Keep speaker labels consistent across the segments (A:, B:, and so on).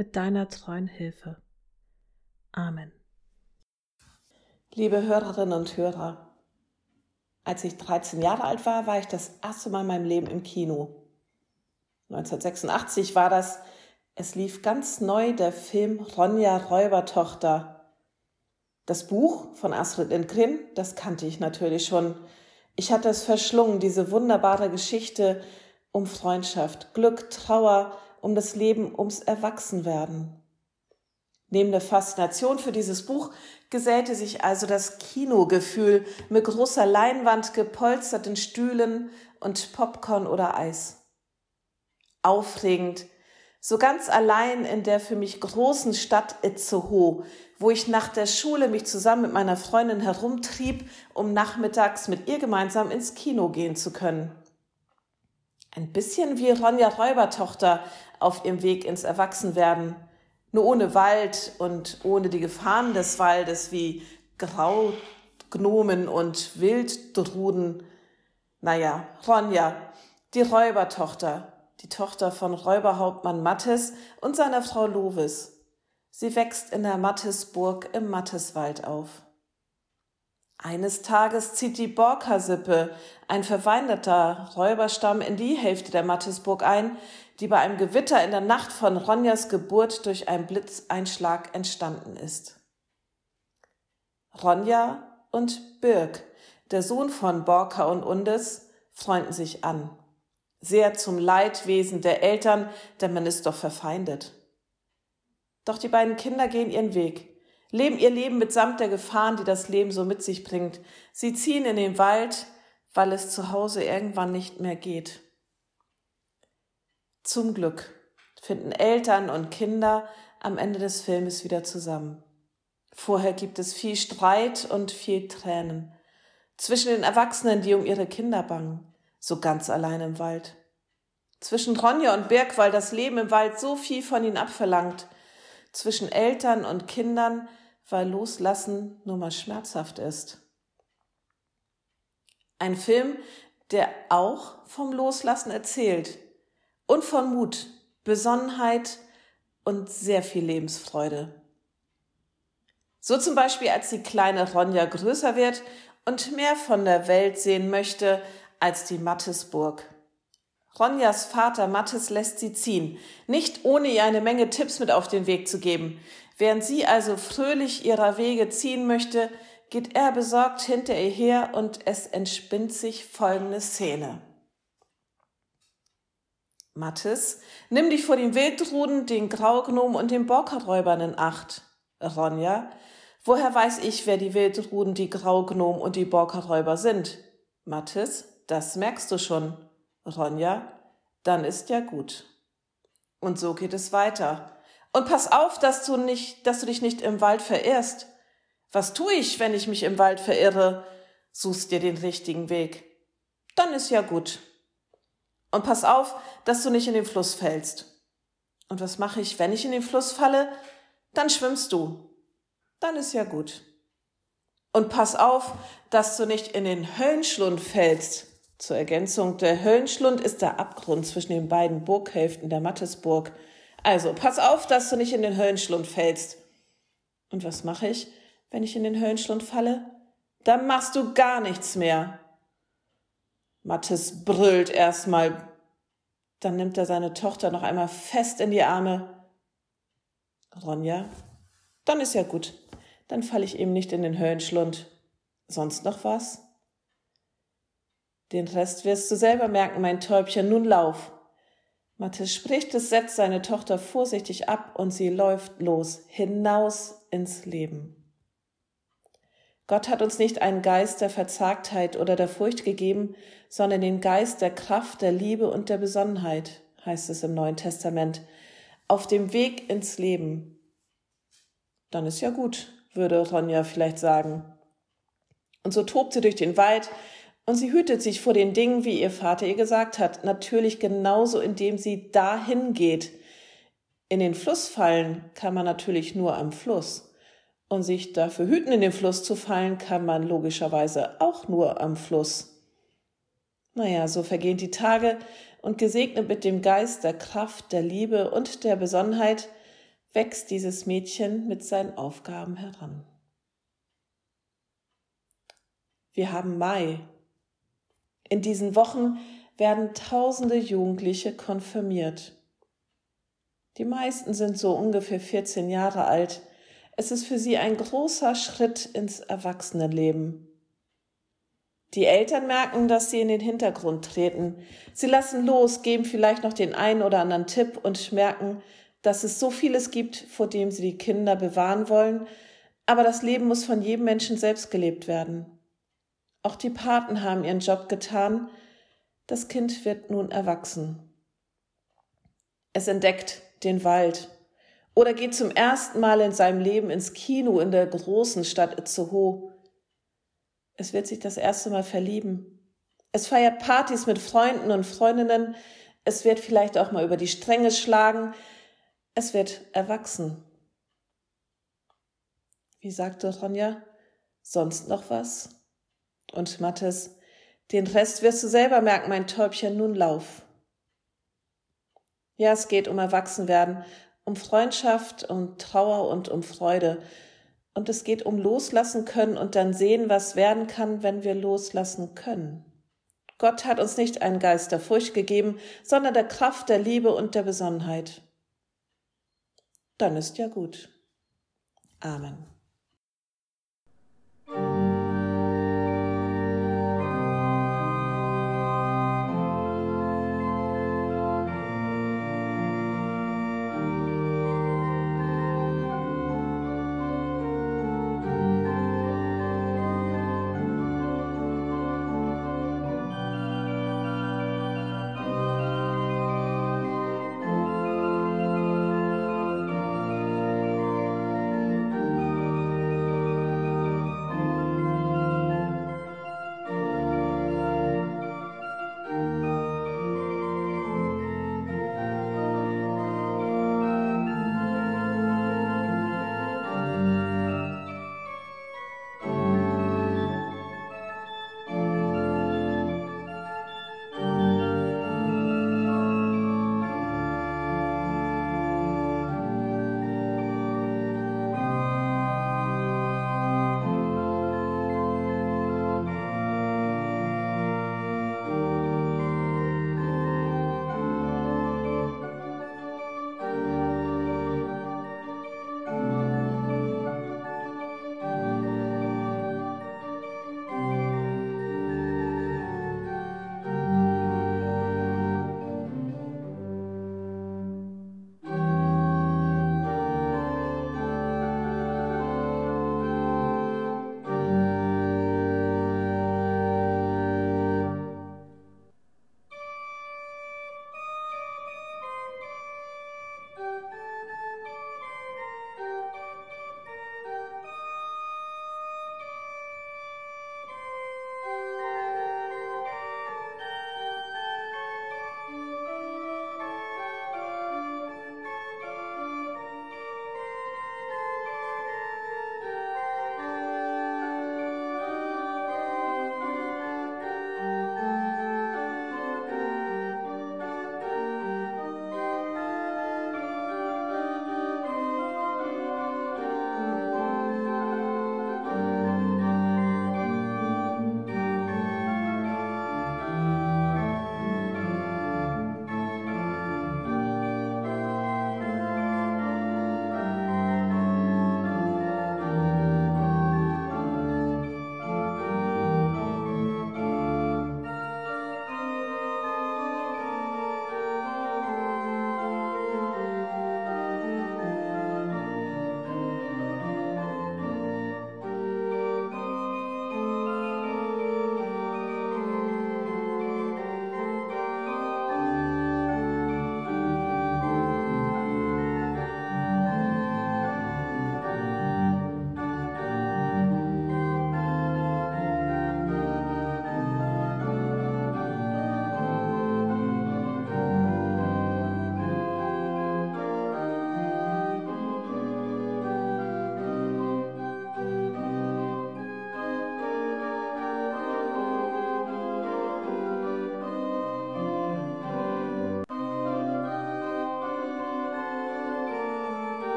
A: mit deiner treuen Hilfe. Amen.
B: Liebe Hörerinnen und Hörer, als ich 13 Jahre alt war, war ich das erste Mal in meinem Leben im Kino. 1986 war das, es lief ganz neu der Film Ronja Räubertochter. Das Buch von Astrid Lindgren, das kannte ich natürlich schon. Ich hatte es verschlungen, diese wunderbare Geschichte um Freundschaft, Glück, Trauer, um das Leben, ums Erwachsenwerden. Neben der Faszination für dieses Buch gesellte sich also das Kinogefühl mit großer Leinwand, gepolsterten Stühlen und Popcorn oder Eis. Aufregend, so ganz allein in der für mich großen Stadt Itzehoe, wo ich nach der Schule mich zusammen mit meiner Freundin herumtrieb, um nachmittags mit ihr gemeinsam ins Kino gehen zu können. Ein bisschen wie Ronja Räubertochter auf ihrem Weg ins Erwachsenwerden. Nur ohne Wald und ohne die Gefahren des Waldes wie Graugnomen und Wilddruden. Naja, Ronja, die Räubertochter, die Tochter von Räuberhauptmann Mattes und seiner Frau Lovis. Sie wächst in der Mattesburg im Matteswald auf. Eines Tages zieht die Borka-Sippe, ein verweindeter Räuberstamm, in die Hälfte der Mattesburg ein, die bei einem Gewitter in der Nacht von Ronjas Geburt durch einen Blitzeinschlag entstanden ist. Ronja und Birk, der Sohn von Borka und Undes, freunden sich an. Sehr zum Leidwesen der Eltern, denn man ist doch verfeindet. Doch die beiden Kinder gehen ihren Weg leben ihr Leben mitsamt der Gefahren, die das Leben so mit sich bringt. Sie ziehen in den Wald, weil es zu Hause irgendwann nicht mehr geht. Zum Glück finden Eltern und Kinder am Ende des Filmes wieder zusammen. Vorher gibt es viel Streit und viel Tränen. Zwischen den Erwachsenen, die um ihre Kinder bangen, so ganz allein im Wald. Zwischen Ronja und Birk, weil das Leben im Wald so viel von ihnen abverlangt. Zwischen Eltern und Kindern, weil Loslassen nur mal schmerzhaft ist. Ein Film, der auch vom Loslassen erzählt und von Mut, Besonnenheit und sehr viel Lebensfreude. So zum Beispiel, als die kleine Ronja größer wird und mehr von der Welt sehen möchte als die Mattesburg. Ronjas Vater Mattes lässt sie ziehen, nicht ohne ihr eine Menge Tipps mit auf den Weg zu geben. Während sie also fröhlich ihrer Wege ziehen möchte, geht er besorgt hinter ihr her und es entspinnt sich folgende Szene. Mattes, nimm dich vor den Wildruden, den Graugnomen und den Borkerräubern in Acht. Ronja, woher weiß ich, wer die Wildruden, die Graugnomen und die Borkerräuber sind? Mattes, das merkst du schon. Ronja, dann ist ja gut. Und so geht es weiter. Und pass auf, dass du nicht, dass du dich nicht im Wald verirrst. Was tue ich, wenn ich mich im Wald verirre? Suchst dir den richtigen Weg. Dann ist ja gut. Und pass auf, dass du nicht in den Fluss fällst. Und was mache ich, wenn ich in den Fluss falle? Dann schwimmst du. Dann ist ja gut. Und pass auf, dass du nicht in den Höllenschlund fällst. Zur Ergänzung, der Höllenschlund ist der Abgrund zwischen den beiden Burghälften der Mattesburg. Also, pass auf, dass du nicht in den Höllenschlund fällst. Und was mache ich, wenn ich in den Höllenschlund falle? Dann machst du gar nichts mehr. Mattes brüllt erstmal. Dann nimmt er seine Tochter noch einmal fest in die Arme. Ronja, dann ist ja gut. Dann falle ich eben nicht in den Höllenschlund. Sonst noch was? Den Rest wirst du selber merken, mein Täubchen. Nun lauf. Mathis spricht es, setzt seine Tochter vorsichtig ab und sie läuft los, hinaus ins Leben. Gott hat uns nicht einen Geist der Verzagtheit oder der Furcht gegeben, sondern den Geist der Kraft, der Liebe und der Besonnenheit, heißt es im Neuen Testament. auf dem Weg ins Leben. Dann ist ja gut, würde Ronja vielleicht sagen. Und so tobt sie durch den Wald und sie hütet sich vor den Dingen, wie ihr Vater ihr gesagt hat, natürlich genauso, indem sie dahin geht. In den Fluss fallen kann man natürlich nur am Fluss. Und sich dafür hüten, in den Fluss zu fallen, kann man logischerweise auch nur am Fluss. Naja, so vergehen die Tage und gesegnet mit dem Geist der Kraft, der Liebe und der Besonnenheit wächst dieses Mädchen mit seinen Aufgaben heran. Wir haben Mai. In diesen Wochen werden tausende Jugendliche konfirmiert. Die meisten sind so ungefähr 14 Jahre alt. Es ist für sie ein großer Schritt ins Erwachsenenleben. Die Eltern merken, dass sie in den Hintergrund treten. Sie lassen los, geben vielleicht noch den einen oder anderen Tipp und merken, dass es so vieles gibt, vor dem sie die Kinder bewahren wollen, aber das Leben muss von jedem Menschen selbst gelebt werden. Auch die Paten haben ihren Job getan. Das Kind wird nun erwachsen. Es entdeckt den Wald oder geht zum ersten Mal in seinem Leben ins Kino in der großen Stadt Itzehoe. Es wird sich das erste Mal verlieben. Es feiert Partys mit Freunden und Freundinnen. Es wird vielleicht auch mal über die Stränge schlagen. Es wird erwachsen. Wie sagte Ronja? Sonst noch was? Und Mattes, den Rest wirst du selber merken, mein Täubchen, nun lauf. Ja, es geht um Erwachsenwerden, um Freundschaft, um Trauer und um Freude. Und es geht um loslassen können und dann sehen, was werden kann, wenn wir loslassen können. Gott hat uns nicht einen Geist der Furcht gegeben, sondern der Kraft, der Liebe und der Besonnenheit. Dann ist ja gut. Amen.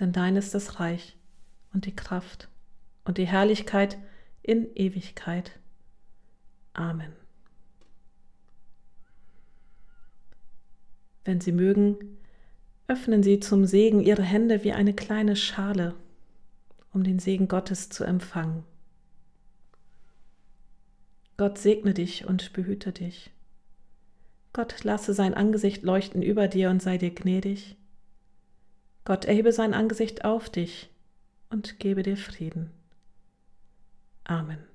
A: denn dein ist das Reich und die Kraft und die Herrlichkeit in Ewigkeit. Amen. Wenn Sie mögen, öffnen Sie zum Segen Ihre Hände wie eine kleine Schale, um den Segen Gottes zu empfangen. Gott segne dich und behüte dich. Gott lasse sein Angesicht leuchten über dir und sei dir gnädig. Gott erhebe sein Angesicht auf dich und gebe dir Frieden. Amen.